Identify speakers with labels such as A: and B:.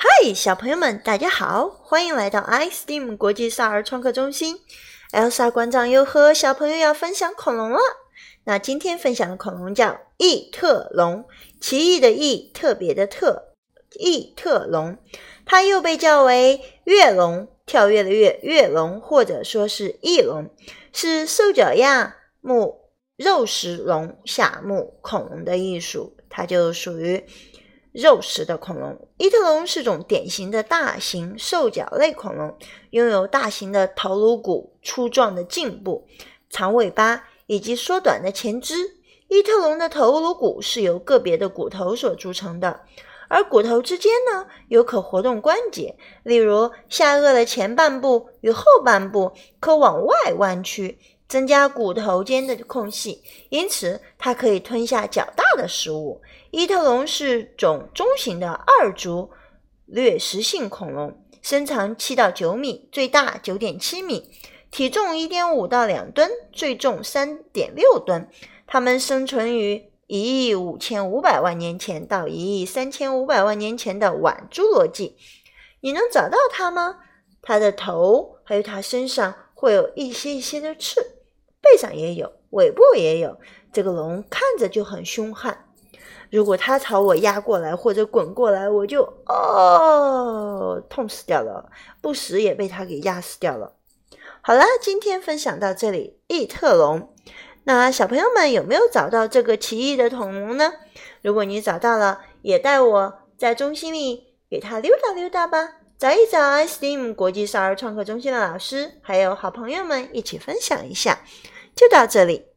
A: 嗨，小朋友们，大家好，欢迎来到 iSteam 国际少儿创客中心。Elsa 馆长又和小朋友要分享恐龙了。那今天分享的恐龙叫异特龙，奇异的异，特别的特，异特龙。它又被叫为跃龙，跳跃的跃，跃龙，或者说是翼龙，是兽脚亚目肉食龙下目恐龙的艺术，它就属于。肉食的恐龙，异特龙是种典型的大型兽脚类恐龙，拥有大型的头颅骨、粗壮的颈部、长尾巴以及缩短的前肢。异特龙的头颅骨是由个别的骨头所组成的，而骨头之间呢有可活动关节，例如下颚的前半部与后半部可往外弯曲。增加骨头间的空隙，因此它可以吞下较大的食物。伊特龙是种中型的二足掠食性恐龙，身长七到九米，最大九点七米，体重一点五到两吨，最重三点六吨。它们生存于一亿五千五百万年前到一亿三千五百万年前的晚侏罗纪。你能找到它吗？它的头还有它身上会有一些一些的刺。背上也有，尾部也有。这个龙看着就很凶悍。如果它朝我压过来或者滚过来，我就哦，痛死掉了，不死也被它给压死掉了。好了，今天分享到这里，异特龙。那小朋友们有没有找到这个奇异的恐龙呢？如果你找到了，也带我在中心里给它溜达溜达吧。找一找 STEAM 国际少儿创客中心的老师，还有好朋友们一起分享一下。就到这里。